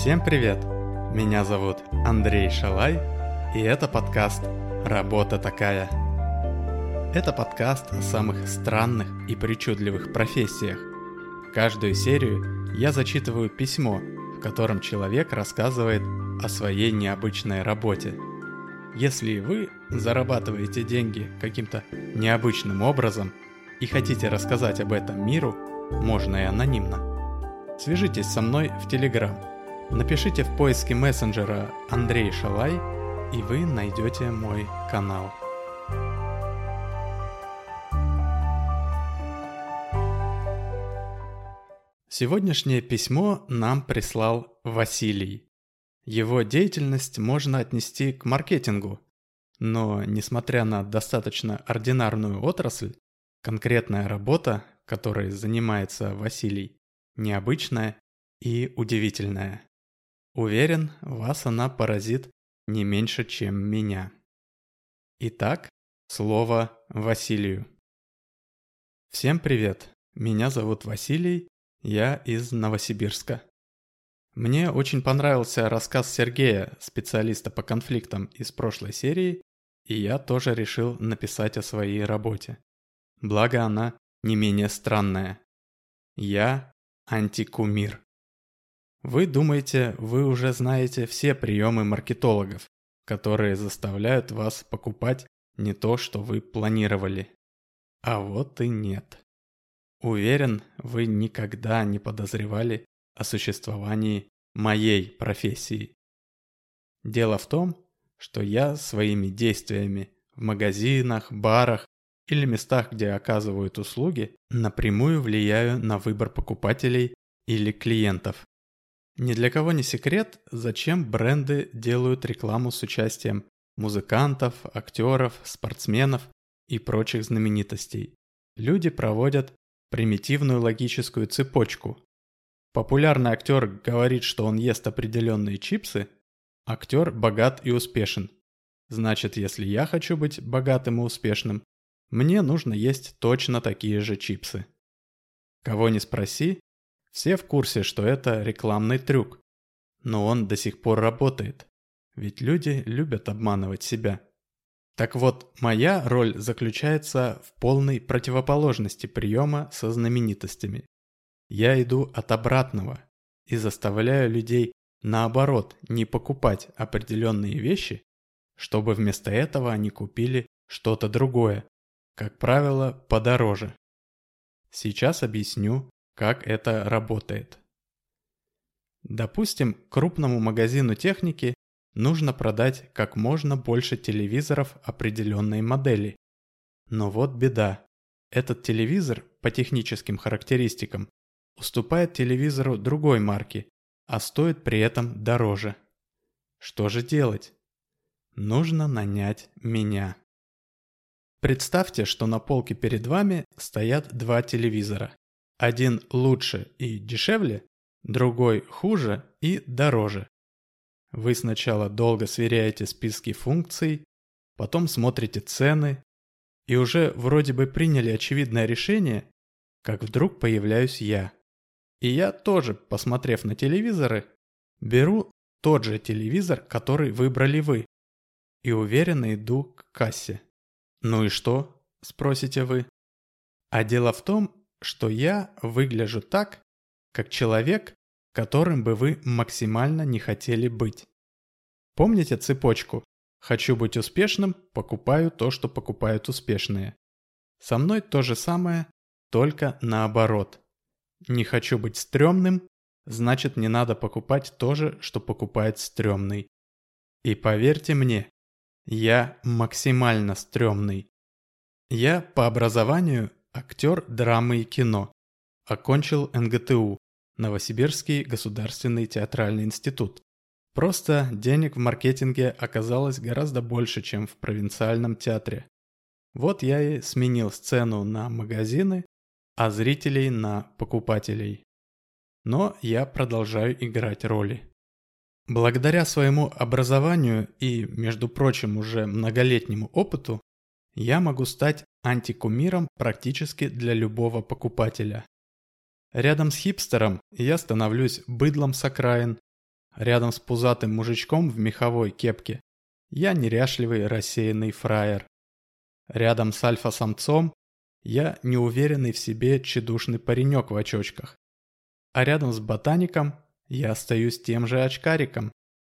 Всем привет! Меня зовут Андрей Шалай, и это подкаст «Работа такая». Это подкаст о самых странных и причудливых профессиях. Каждую серию я зачитываю письмо, в котором человек рассказывает о своей необычной работе. Если вы зарабатываете деньги каким-то необычным образом и хотите рассказать об этом миру, можно и анонимно. Свяжитесь со мной в Телеграм – Напишите в поиске мессенджера Андрей Шалай, и вы найдете мой канал. Сегодняшнее письмо нам прислал Василий. Его деятельность можно отнести к маркетингу, но несмотря на достаточно ординарную отрасль, конкретная работа, которой занимается Василий, необычная и удивительная. Уверен, вас она поразит не меньше, чем меня. Итак, слово Василию. Всем привет, меня зовут Василий, я из Новосибирска. Мне очень понравился рассказ Сергея, специалиста по конфликтам из прошлой серии, и я тоже решил написать о своей работе. Благо она не менее странная. Я антикумир. Вы думаете, вы уже знаете все приемы маркетологов, которые заставляют вас покупать не то, что вы планировали. А вот и нет. Уверен, вы никогда не подозревали о существовании моей профессии. Дело в том, что я своими действиями в магазинах, барах или местах, где оказывают услуги, напрямую влияю на выбор покупателей или клиентов. Ни для кого не секрет, зачем бренды делают рекламу с участием музыкантов, актеров, спортсменов и прочих знаменитостей. Люди проводят примитивную логическую цепочку. Популярный актер говорит, что он ест определенные чипсы, актер богат и успешен. Значит, если я хочу быть богатым и успешным, мне нужно есть точно такие же чипсы. Кого не спроси, все в курсе, что это рекламный трюк. Но он до сих пор работает. Ведь люди любят обманывать себя. Так вот, моя роль заключается в полной противоположности приема со знаменитостями. Я иду от обратного и заставляю людей наоборот не покупать определенные вещи, чтобы вместо этого они купили что-то другое, как правило, подороже. Сейчас объясню, как это работает. Допустим, крупному магазину техники нужно продать как можно больше телевизоров определенной модели. Но вот беда. Этот телевизор по техническим характеристикам уступает телевизору другой марки, а стоит при этом дороже. Что же делать? Нужно нанять меня. Представьте, что на полке перед вами стоят два телевизора. Один лучше и дешевле, другой хуже и дороже. Вы сначала долго сверяете списки функций, потом смотрите цены, и уже вроде бы приняли очевидное решение, как вдруг появляюсь я. И я тоже, посмотрев на телевизоры, беру тот же телевизор, который выбрали вы, и уверенно иду к кассе. Ну и что? Спросите вы. А дело в том, что я выгляжу так, как человек, которым бы вы максимально не хотели быть. Помните цепочку? Хочу быть успешным, покупаю то, что покупают успешные. Со мной то же самое, только наоборот. Не хочу быть стрёмным, значит не надо покупать то же, что покупает стрёмный. И поверьте мне, я максимально стрёмный. Я по образованию Актер драмы и кино. Окончил НГТУ, Новосибирский государственный театральный институт. Просто денег в маркетинге оказалось гораздо больше, чем в провинциальном театре. Вот я и сменил сцену на магазины, а зрителей на покупателей. Но я продолжаю играть роли. Благодаря своему образованию и, между прочим, уже многолетнему опыту, я могу стать антикумиром практически для любого покупателя. Рядом с хипстером я становлюсь быдлом с окраин, рядом с пузатым мужичком в меховой кепке я неряшливый рассеянный фраер. Рядом с альфа-самцом я неуверенный в себе тщедушный паренек в очочках. А рядом с ботаником я остаюсь тем же очкариком.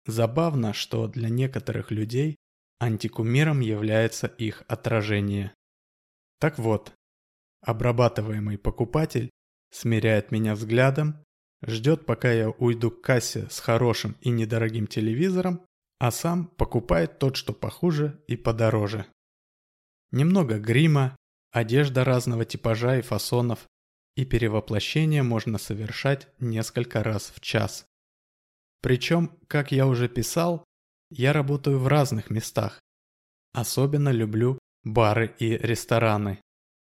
Забавно, что для некоторых людей антикумиром является их отражение. Так вот, обрабатываемый покупатель смиряет меня взглядом, ждет, пока я уйду к кассе с хорошим и недорогим телевизором, а сам покупает тот, что похуже и подороже. Немного грима, одежда разного типажа и фасонов, и перевоплощение можно совершать несколько раз в час. Причем, как я уже писал, я работаю в разных местах. Особенно люблю бары и рестораны,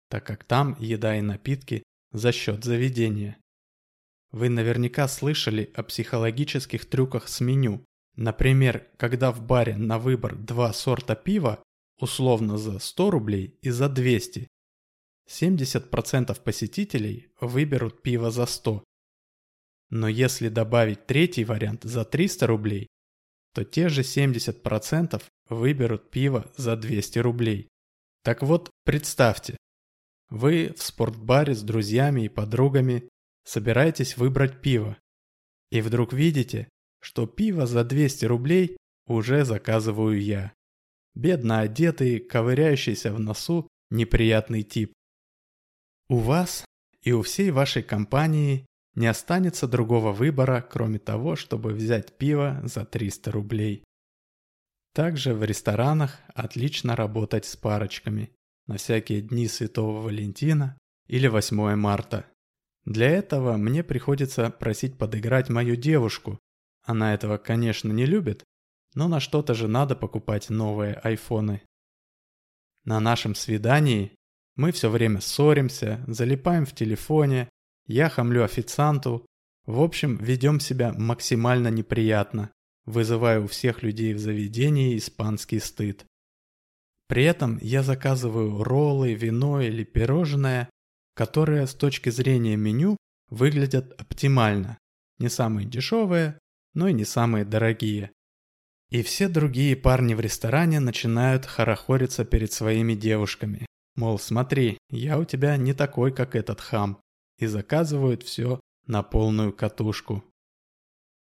так как там еда и напитки за счет заведения. Вы наверняка слышали о психологических трюках с меню, Например, когда в баре на выбор два сорта пива, условно за 100 рублей и за 200, 70% посетителей выберут пиво за 100. Но если добавить третий вариант за 300 рублей, то те же 70% выберут пиво за 200 рублей. Так вот, представьте, вы в спортбаре с друзьями и подругами собираетесь выбрать пиво, и вдруг видите, что пиво за 200 рублей уже заказываю я. Бедно одетый, ковыряющийся в носу неприятный тип. У вас и у всей вашей компании не останется другого выбора, кроме того, чтобы взять пиво за 300 рублей. Также в ресторанах отлично работать с парочками на всякие дни Святого Валентина или 8 марта. Для этого мне приходится просить подыграть мою девушку, она этого, конечно, не любит, но на что-то же надо покупать новые айфоны. На нашем свидании мы все время ссоримся, залипаем в телефоне, я хамлю официанту, в общем, ведем себя максимально неприятно, вызывая у всех людей в заведении испанский стыд. При этом я заказываю роллы, вино или пирожное, которые с точки зрения меню выглядят оптимально. Не самые дешевые, но и не самые дорогие. И все другие парни в ресторане начинают хорохориться перед своими девушками. Мол, смотри, я у тебя не такой, как этот хам. И заказывают все на полную катушку.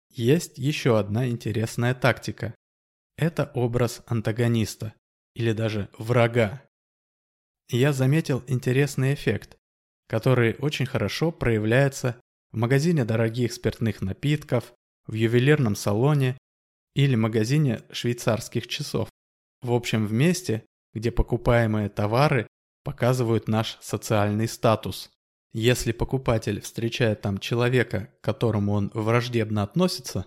Есть еще одна интересная тактика. Это образ антагониста, или даже врага. Я заметил интересный эффект, который очень хорошо проявляется в магазине дорогих спиртных напитков, в ювелирном салоне или магазине швейцарских часов. В общем, в месте, где покупаемые товары показывают наш социальный статус. Если покупатель встречает там человека, к которому он враждебно относится,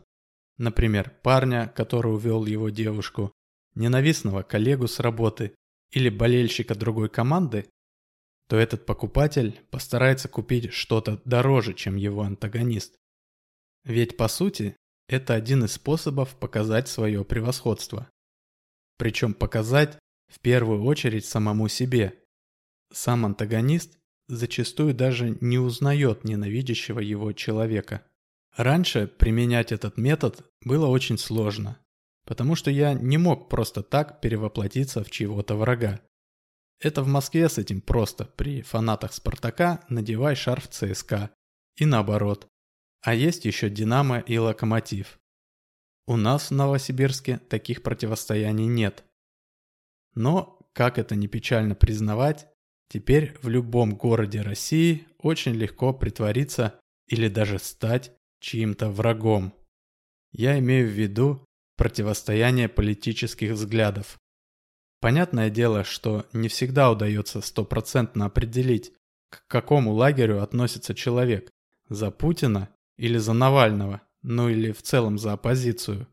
например, парня, который увел его девушку, ненавистного коллегу с работы или болельщика другой команды, то этот покупатель постарается купить что-то дороже, чем его антагонист. Ведь по сути, это один из способов показать свое превосходство. Причем показать в первую очередь самому себе. Сам антагонист зачастую даже не узнает ненавидящего его человека. Раньше применять этот метод было очень сложно, потому что я не мог просто так перевоплотиться в чьего-то врага. Это в Москве с этим просто, при фанатах Спартака надевай шарф ЦСКА. И наоборот. А есть еще «Динамо» и «Локомотив». У нас в Новосибирске таких противостояний нет. Но, как это не печально признавать, теперь в любом городе России очень легко притвориться или даже стать чьим-то врагом. Я имею в виду противостояние политических взглядов. Понятное дело, что не всегда удается стопроцентно определить, к какому лагерю относится человек – за Путина или за Навального, ну или в целом за оппозицию.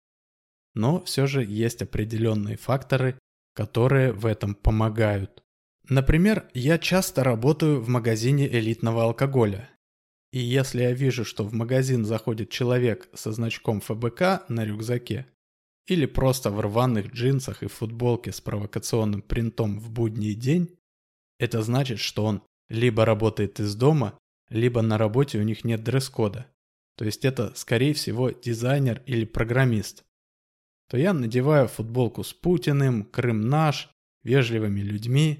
Но все же есть определенные факторы, которые в этом помогают. Например, я часто работаю в магазине элитного алкоголя. И если я вижу, что в магазин заходит человек со значком ФБК на рюкзаке, или просто в рваных джинсах и футболке с провокационным принтом в будний день, это значит, что он либо работает из дома, либо на работе у них нет дресс-кода. то есть это, скорее всего, дизайнер или программист, то я надеваю футболку с Путиным, Крым наш, вежливыми людьми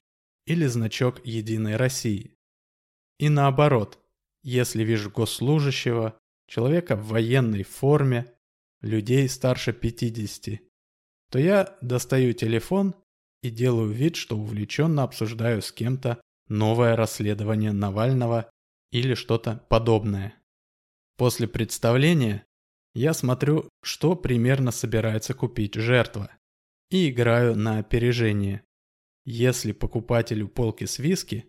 или значок Единой России. И наоборот, если вижу госслужащего, человека в военной форме, людей старше 50, то я достаю телефон и делаю вид, что увлеченно обсуждаю с кем-то новое расследование Навального или что-то подобное. После представления я смотрю, что примерно собирается купить жертва, и играю на опережение. Если покупателю полки с виски,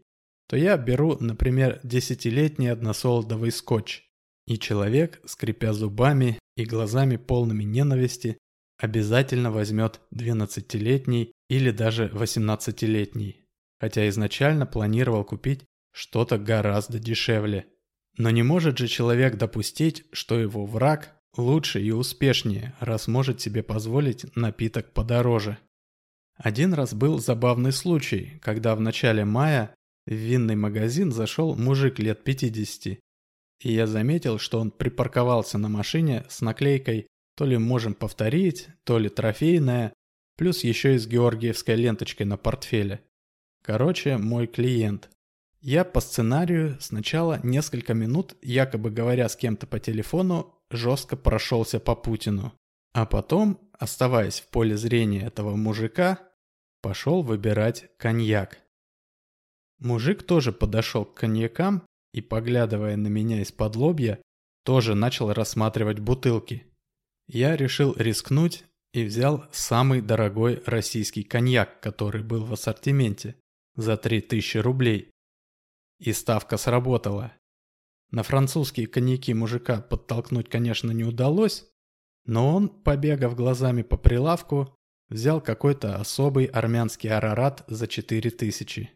то я беру, например, десятилетний односолодовый скотч, и человек, скрипя зубами и глазами полными ненависти, обязательно возьмет 12-летний или даже 18-летний, хотя изначально планировал купить что-то гораздо дешевле. Но не может же человек допустить, что его враг лучше и успешнее, раз может себе позволить напиток подороже. Один раз был забавный случай, когда в начале мая в винный магазин зашел мужик лет 50, и я заметил, что он припарковался на машине с наклейкой то ли «можем повторить», то ли «трофейная», плюс еще и с георгиевской ленточкой на портфеле. Короче, мой клиент. Я по сценарию сначала несколько минут, якобы говоря с кем-то по телефону, жестко прошелся по Путину. А потом, оставаясь в поле зрения этого мужика, пошел выбирать коньяк. Мужик тоже подошел к коньякам и, поглядывая на меня из-под лобья, тоже начал рассматривать бутылки. Я решил рискнуть и взял самый дорогой российский коньяк, который был в ассортименте, за 3000 рублей. И ставка сработала. На французские коньяки мужика подтолкнуть, конечно, не удалось, но он, побегав глазами по прилавку, взял какой-то особый армянский арарат за 4000.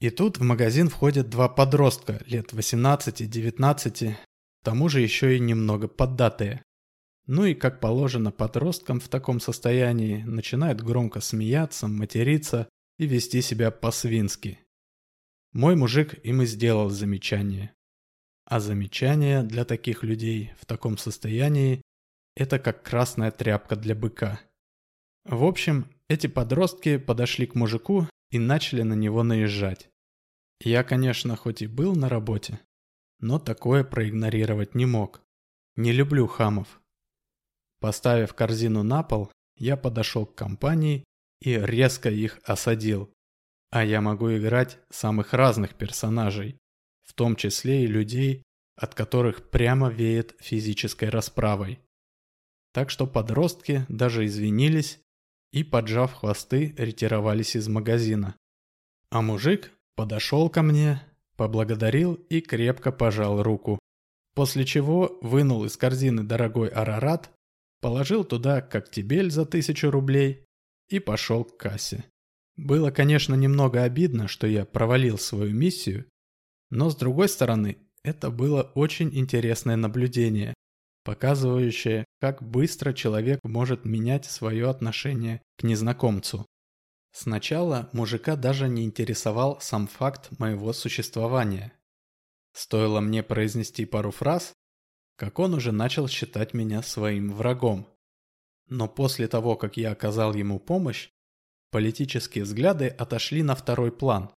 И тут в магазин входят два подростка лет 18-19, к тому же еще и немного поддатые. Ну и, как положено подросткам в таком состоянии, начинают громко смеяться, материться и вести себя по-свински. Мой мужик им и сделал замечание. А замечание для таких людей в таком состоянии – это как красная тряпка для быка. В общем, эти подростки подошли к мужику и начали на него наезжать. Я, конечно, хоть и был на работе, но такое проигнорировать не мог. Не люблю хамов. Поставив корзину на пол, я подошел к компании и резко их осадил. А я могу играть самых разных персонажей, в том числе и людей, от которых прямо веет физической расправой. Так что подростки даже извинились и, поджав хвосты, ретировались из магазина. А мужик подошел ко мне, поблагодарил и крепко пожал руку. После чего вынул из корзины дорогой арарат, положил туда коктебель за тысячу рублей и пошел к кассе. Было, конечно, немного обидно, что я провалил свою миссию, но с другой стороны, это было очень интересное наблюдение, показывающее, как быстро человек может менять свое отношение к незнакомцу. Сначала мужика даже не интересовал сам факт моего существования. Стоило мне произнести пару фраз, как он уже начал считать меня своим врагом. Но после того, как я оказал ему помощь, политические взгляды отошли на второй план.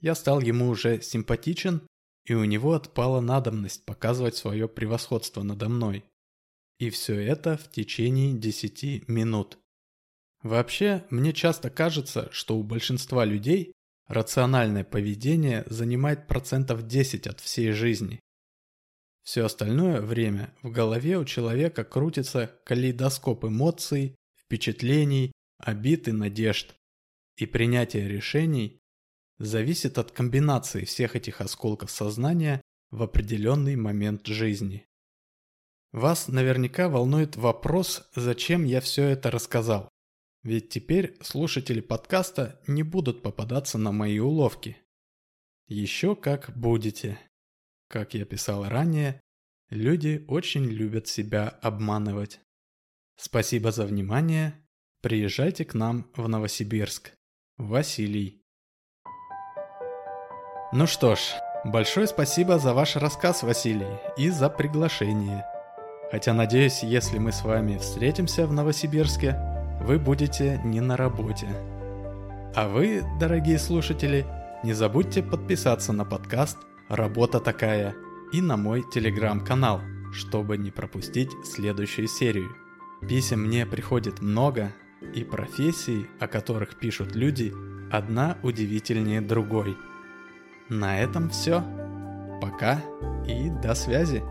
Я стал ему уже симпатичен, и у него отпала надобность показывать свое превосходство надо мной. И все это в течение 10 минут. Вообще, мне часто кажется, что у большинства людей рациональное поведение занимает процентов 10 от всей жизни. Все остальное время в голове у человека крутится калейдоскоп эмоций, впечатлений, обид и надежд. И принятие решений зависит от комбинации всех этих осколков сознания в определенный момент жизни. Вас наверняка волнует вопрос, зачем я все это рассказал. Ведь теперь слушатели подкаста не будут попадаться на мои уловки. Еще как будете. Как я писал ранее, люди очень любят себя обманывать. Спасибо за внимание. Приезжайте к нам в Новосибирск. Василий. Ну что ж, большое спасибо за ваш рассказ, Василий, и за приглашение. Хотя надеюсь, если мы с вами встретимся в Новосибирске, вы будете не на работе. А вы, дорогие слушатели, не забудьте подписаться на подкаст «Работа такая» и на мой телеграм-канал, чтобы не пропустить следующую серию. Писем мне приходит много, и профессий, о которых пишут люди, одна удивительнее другой. На этом все. Пока и до связи.